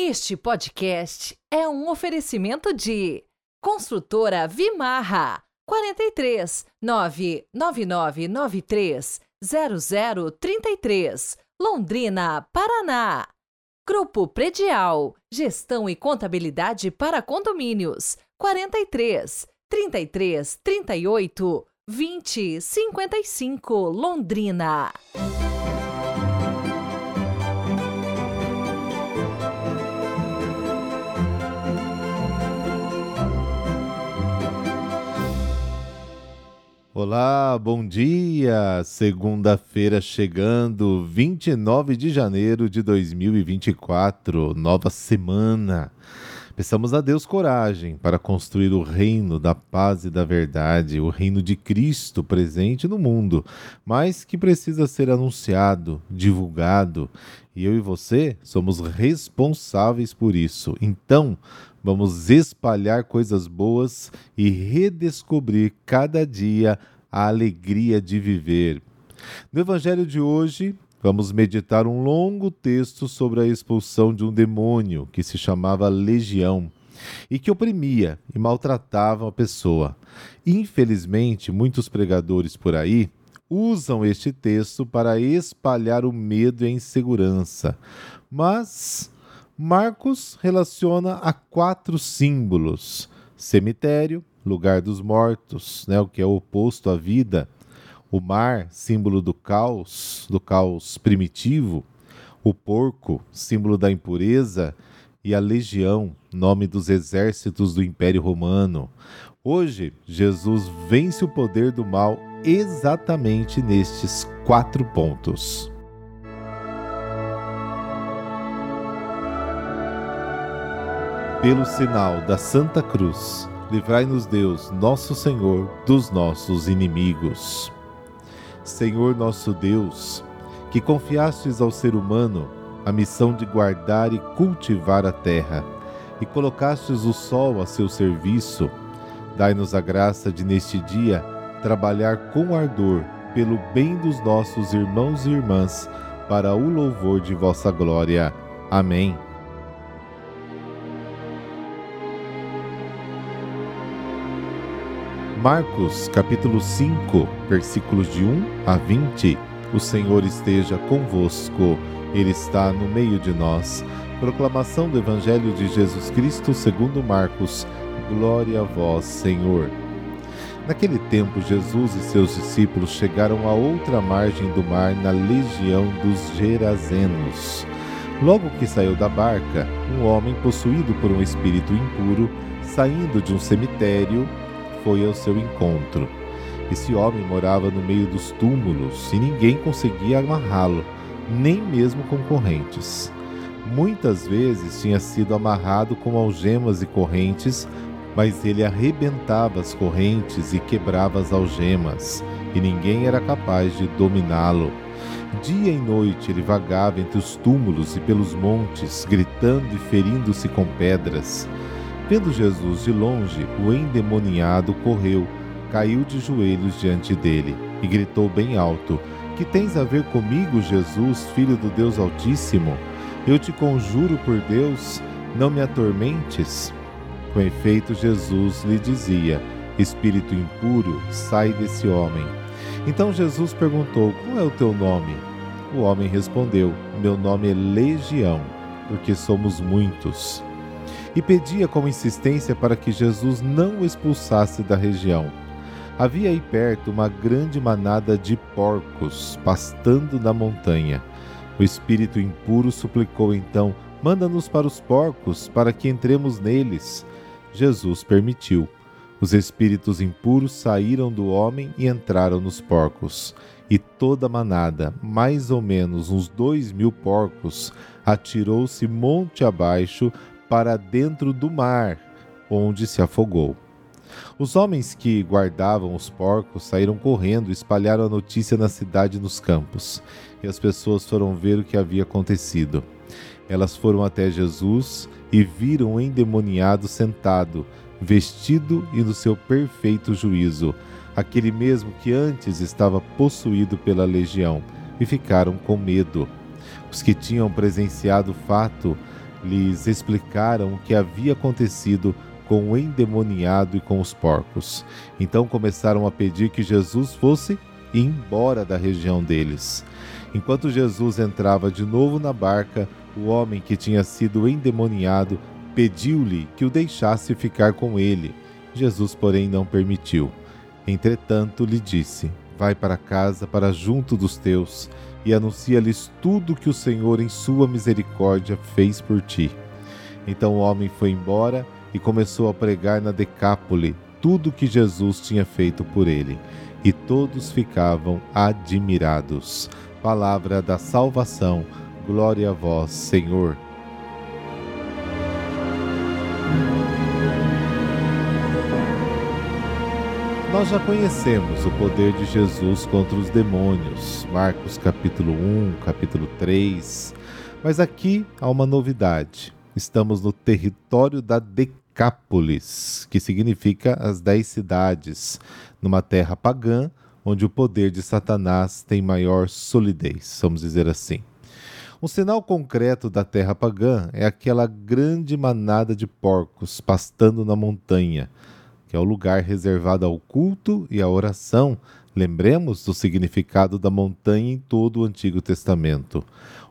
Este podcast é um oferecimento de Construtora Vimarra 43 99993 0033 Londrina, Paraná. Grupo Predial Gestão e Contabilidade para Condomínios 43 33 38 20 55 Londrina. Olá, bom dia! Segunda-feira chegando, 29 de janeiro de 2024, nova semana. Peçamos a Deus coragem para construir o reino da paz e da verdade, o reino de Cristo presente no mundo, mas que precisa ser anunciado, divulgado, e eu e você somos responsáveis por isso. Então, Vamos espalhar coisas boas e redescobrir cada dia a alegria de viver. No Evangelho de hoje, vamos meditar um longo texto sobre a expulsão de um demônio que se chamava Legião e que oprimia e maltratava a pessoa. Infelizmente, muitos pregadores por aí usam este texto para espalhar o medo e a insegurança. Mas Marcos relaciona a quatro símbolos: cemitério, lugar dos mortos, né, o que é oposto à vida, o mar, símbolo do caos, do caos primitivo, o porco, símbolo da impureza, e a legião, nome dos exércitos do Império Romano. Hoje, Jesus vence o poder do mal exatamente nestes quatro pontos. Pelo sinal da Santa Cruz, livrai-nos Deus, nosso Senhor, dos nossos inimigos. Senhor nosso Deus, que confiastes ao ser humano a missão de guardar e cultivar a terra, e colocastes o sol a seu serviço, dai-nos a graça de neste dia trabalhar com ardor pelo bem dos nossos irmãos e irmãs, para o louvor de vossa glória. Amém. Marcos capítulo 5, versículos de 1 a 20. O Senhor esteja convosco, Ele está no meio de nós. Proclamação do Evangelho de Jesus Cristo segundo Marcos. Glória a vós, Senhor. Naquele tempo, Jesus e seus discípulos chegaram à outra margem do mar, na legião dos Gerazenos. Logo que saiu da barca, um homem possuído por um espírito impuro, saindo de um cemitério, foi ao seu encontro. Esse homem morava no meio dos túmulos e ninguém conseguia amarrá-lo, nem mesmo com correntes. Muitas vezes tinha sido amarrado com algemas e correntes, mas ele arrebentava as correntes e quebrava as algemas, e ninguém era capaz de dominá-lo. Dia e noite ele vagava entre os túmulos e pelos montes, gritando e ferindo-se com pedras. Vendo Jesus de longe, o endemoniado correu, caiu de joelhos diante dele e gritou bem alto: Que tens a ver comigo, Jesus, filho do Deus Altíssimo? Eu te conjuro por Deus, não me atormentes. Com efeito, Jesus lhe dizia: Espírito impuro, sai desse homem. Então Jesus perguntou: Qual é o teu nome? O homem respondeu: Meu nome é Legião, porque somos muitos e pedia com insistência para que Jesus não o expulsasse da região. Havia aí perto uma grande manada de porcos pastando na montanha. O espírito impuro suplicou então: Manda-nos para os porcos, para que entremos neles. Jesus permitiu. Os espíritos impuros saíram do homem e entraram nos porcos. E toda a manada, mais ou menos uns dois mil porcos, atirou-se monte abaixo para dentro do mar, onde se afogou. Os homens que guardavam os porcos saíram correndo e espalharam a notícia na cidade e nos campos. E as pessoas foram ver o que havia acontecido. Elas foram até Jesus e viram o endemoniado sentado, vestido e no seu perfeito juízo, aquele mesmo que antes estava possuído pela legião, e ficaram com medo. Os que tinham presenciado o fato lhes explicaram o que havia acontecido com o endemoniado e com os porcos. Então começaram a pedir que Jesus fosse embora da região deles. Enquanto Jesus entrava de novo na barca, o homem que tinha sido endemoniado pediu-lhe que o deixasse ficar com ele. Jesus, porém, não permitiu. Entretanto, lhe disse: Vai para casa, para junto dos teus, e anuncia-lhes tudo que o Senhor, em sua misericórdia, fez por ti. Então o homem foi embora e começou a pregar na Decápole tudo o que Jesus tinha feito por ele, e todos ficavam admirados. Palavra da salvação, glória a vós, Senhor. Nós já conhecemos o poder de Jesus contra os demônios, Marcos capítulo 1, capítulo 3, mas aqui há uma novidade. Estamos no território da Decápolis, que significa as dez cidades, numa terra pagã, onde o poder de Satanás tem maior solidez, vamos dizer assim. Um sinal concreto da terra pagã é aquela grande manada de porcos pastando na montanha, que é o lugar reservado ao culto e à oração. Lembremos do significado da montanha em todo o Antigo Testamento.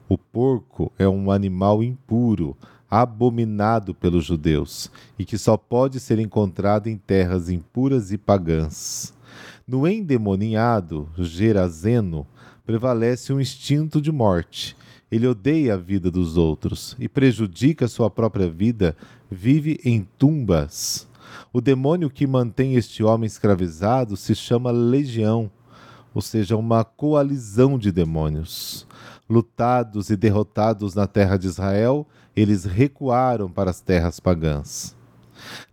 O porco é um animal impuro, abominado pelos judeus, e que só pode ser encontrado em terras impuras e pagãs. No endemoniado Gerazeno prevalece um instinto de morte. Ele odeia a vida dos outros e prejudica sua própria vida, vive em tumbas. O demônio que mantém este homem escravizado se chama legião, ou seja, uma coalizão de demônios. Lutados e derrotados na terra de Israel, eles recuaram para as terras pagãs.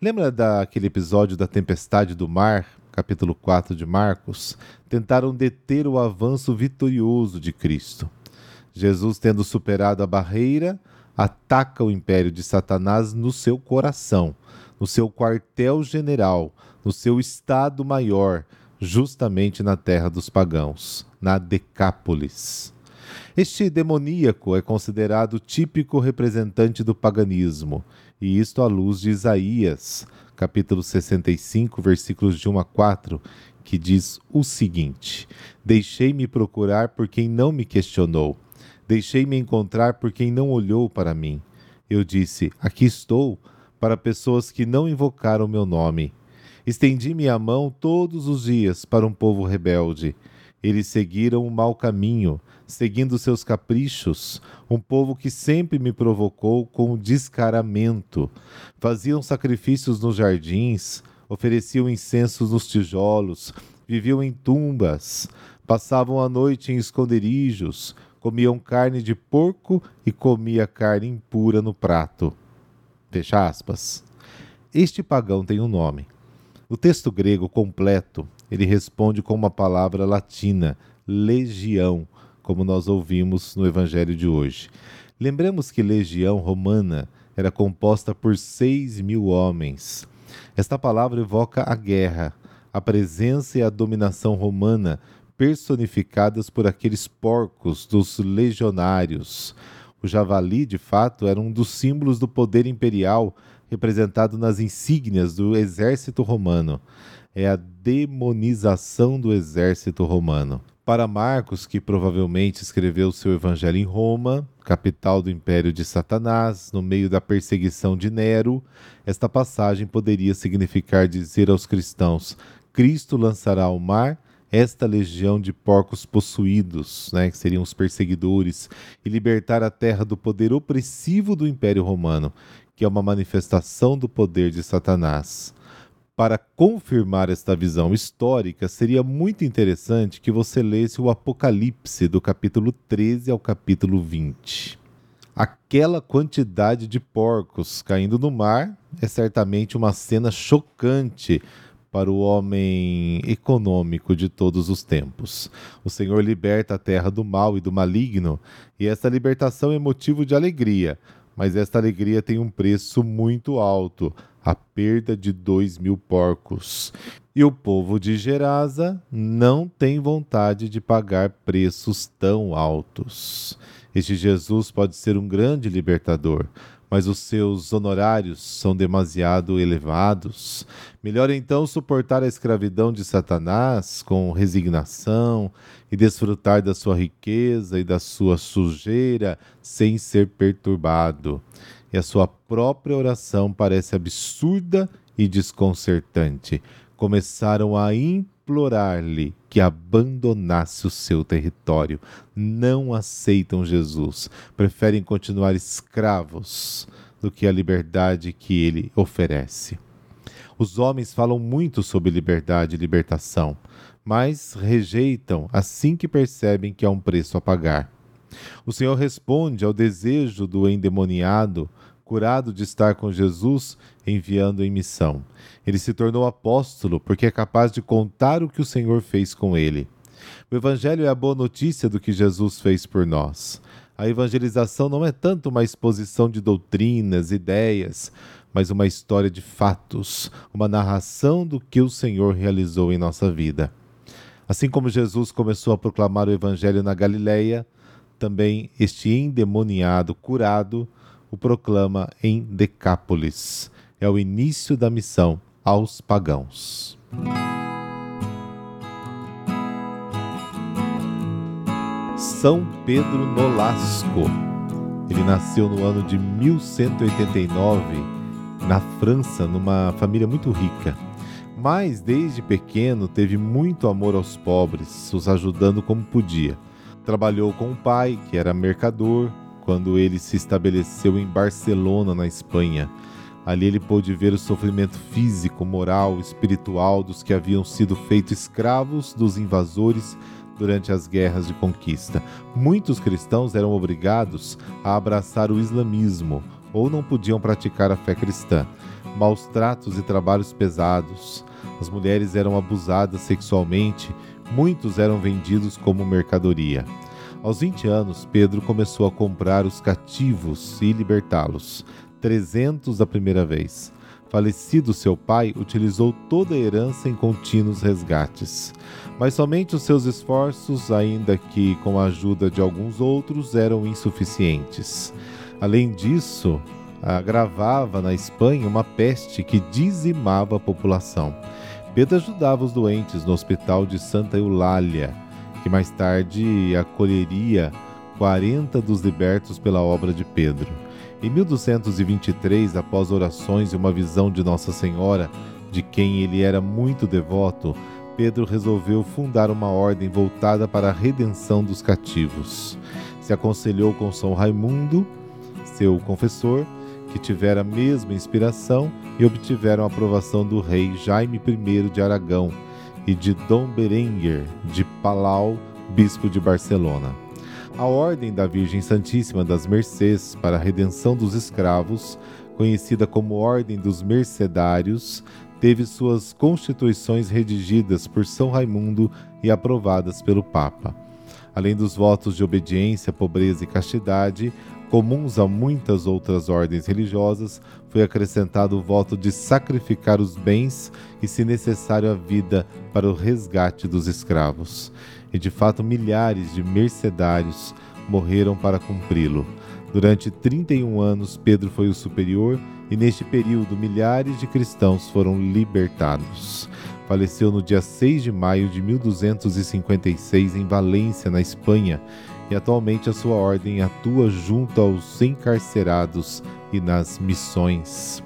Lembra daquele episódio da tempestade do mar, capítulo 4 de Marcos? Tentaram deter o avanço vitorioso de Cristo. Jesus, tendo superado a barreira, ataca o império de Satanás no seu coração no seu quartel-general, no seu estado-maior, justamente na terra dos pagãos, na Decápolis. Este demoníaco é considerado típico representante do paganismo, e isto à luz de Isaías, capítulo 65, versículos de 1 a 4, que diz o seguinte: Deixei-me procurar por quem não me questionou, deixei-me encontrar por quem não olhou para mim. Eu disse: Aqui estou para pessoas que não invocaram meu nome. Estendi minha mão todos os dias para um povo rebelde. Eles seguiram o mau caminho, seguindo seus caprichos, um povo que sempre me provocou com descaramento. Faziam sacrifícios nos jardins, ofereciam incensos nos tijolos, viviam em tumbas, passavam a noite em esconderijos, comiam carne de porco e comia carne impura no prato. Fecha aspas. Este pagão tem um nome. O texto grego completo, ele responde com uma palavra latina, legião, como nós ouvimos no evangelho de hoje. Lembremos que legião romana era composta por seis mil homens. Esta palavra evoca a guerra, a presença e a dominação romana personificadas por aqueles porcos dos legionários, o javali, de fato, era um dos símbolos do poder imperial representado nas insígnias do exército romano. É a demonização do exército romano. Para Marcos, que provavelmente escreveu seu evangelho em Roma, capital do império de Satanás, no meio da perseguição de Nero, esta passagem poderia significar dizer aos cristãos: Cristo lançará ao mar esta legião de porcos possuídos, né, que seriam os perseguidores, e libertar a terra do poder opressivo do Império Romano, que é uma manifestação do poder de Satanás. Para confirmar esta visão histórica, seria muito interessante que você lesse o Apocalipse do capítulo 13 ao capítulo 20. Aquela quantidade de porcos caindo no mar é certamente uma cena chocante para o homem econômico de todos os tempos. O Senhor liberta a terra do mal e do maligno, e esta libertação é motivo de alegria, mas esta alegria tem um preço muito alto a perda de dois mil porcos. E o povo de Gerasa não tem vontade de pagar preços tão altos. Este Jesus pode ser um grande libertador, mas os seus honorários são demasiado elevados. Melhor então suportar a escravidão de Satanás com resignação e desfrutar da sua riqueza e da sua sujeira sem ser perturbado. E a sua própria oração parece absurda e desconcertante. Começaram a implorar-lhe que abandonasse o seu território. Não aceitam Jesus, preferem continuar escravos do que a liberdade que ele oferece. Os homens falam muito sobre liberdade e libertação, mas rejeitam assim que percebem que há um preço a pagar. O Senhor responde ao desejo do endemoniado curado de estar com Jesus, enviando em missão. Ele se tornou apóstolo porque é capaz de contar o que o Senhor fez com ele. O Evangelho é a boa notícia do que Jesus fez por nós. A evangelização não é tanto uma exposição de doutrinas, ideias, mas uma história de fatos, uma narração do que o Senhor realizou em nossa vida. Assim como Jesus começou a proclamar o Evangelho na Galileia, também este endemoniado curado o proclama em Decápolis. É o início da missão aos pagãos. São Pedro Nolasco. Ele nasceu no ano de 1189 na França, numa família muito rica. Mas desde pequeno teve muito amor aos pobres, os ajudando como podia. Trabalhou com o pai, que era mercador, quando ele se estabeleceu em Barcelona, na Espanha. Ali ele pôde ver o sofrimento físico, moral, espiritual dos que haviam sido feitos escravos dos invasores durante as guerras de conquista. Muitos cristãos eram obrigados a abraçar o islamismo ou não podiam praticar a fé cristã. Maus tratos e trabalhos pesados. As mulheres eram abusadas sexualmente, muitos eram vendidos como mercadoria. Aos 20 anos, Pedro começou a comprar os cativos e libertá-los, 300 da primeira vez. Falecido seu pai, utilizou toda a herança em contínuos resgates. Mas somente os seus esforços, ainda que com a ajuda de alguns outros, eram insuficientes. Além disso, agravava na Espanha uma peste que dizimava a população. Pedro ajudava os doentes no hospital de Santa Eulália que mais tarde acolheria 40 dos libertos pela obra de Pedro. Em 1223, após orações e uma visão de Nossa Senhora, de quem ele era muito devoto, Pedro resolveu fundar uma ordem voltada para a redenção dos cativos. Se aconselhou com São Raimundo, seu confessor, que tivera a mesma inspiração e obtiveram a aprovação do rei Jaime I de Aragão, e de Dom Berenguer de Palau, bispo de Barcelona. A Ordem da Virgem Santíssima das Mercês para a Redenção dos Escravos, conhecida como Ordem dos Mercedários, teve suas constituições redigidas por São Raimundo e aprovadas pelo Papa. Além dos votos de obediência, pobreza e castidade, comuns a muitas outras ordens religiosas, foi acrescentado o voto de sacrificar os bens e, se necessário, a vida para o resgate dos escravos. E de fato, milhares de mercedários morreram para cumpri-lo. Durante 31 anos, Pedro foi o superior e, neste período, milhares de cristãos foram libertados. Faleceu no dia 6 de maio de 1256 em Valência, na Espanha, e atualmente a sua ordem atua junto aos encarcerados e nas missões.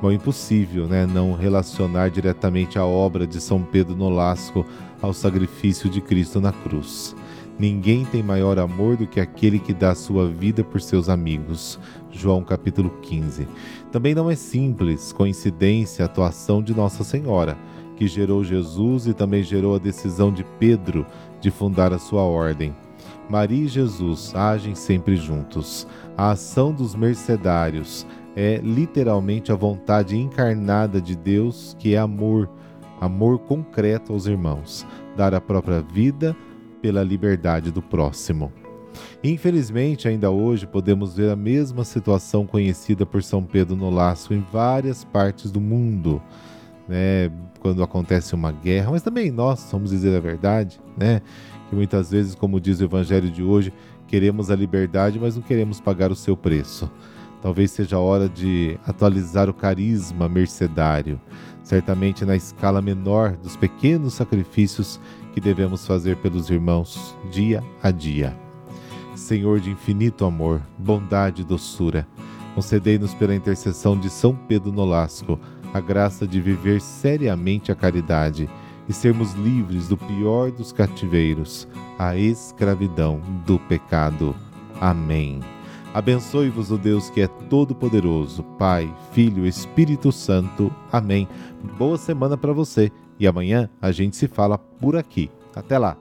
Bom, impossível né, não relacionar diretamente a obra de São Pedro Nolasco ao sacrifício de Cristo na cruz. Ninguém tem maior amor do que aquele que dá sua vida por seus amigos. João capítulo 15. Também não é simples coincidência a atuação de Nossa Senhora, que gerou Jesus e também gerou a decisão de Pedro de fundar a sua ordem. Maria e Jesus agem sempre juntos. A ação dos mercedários é literalmente a vontade encarnada de Deus, que é amor, amor concreto aos irmãos, dar a própria vida pela liberdade do próximo. Infelizmente, ainda hoje podemos ver a mesma situação conhecida por São Pedro Nolasco em várias partes do mundo. Né, quando acontece uma guerra, mas também nós, vamos dizer a verdade, né, que muitas vezes, como diz o evangelho de hoje, queremos a liberdade, mas não queremos pagar o seu preço. Talvez seja a hora de atualizar o carisma mercedário, certamente na escala menor dos pequenos sacrifícios que devemos fazer pelos irmãos dia a dia. Senhor de infinito amor, bondade e doçura, concedei-nos pela intercessão de São Pedro Nolasco a graça de viver seriamente a caridade e sermos livres do pior dos cativeiros, a escravidão do pecado. Amém. Abençoe-vos o Deus que é todo-poderoso, Pai, Filho, Espírito Santo. Amém. Boa semana para você e amanhã a gente se fala por aqui. Até lá.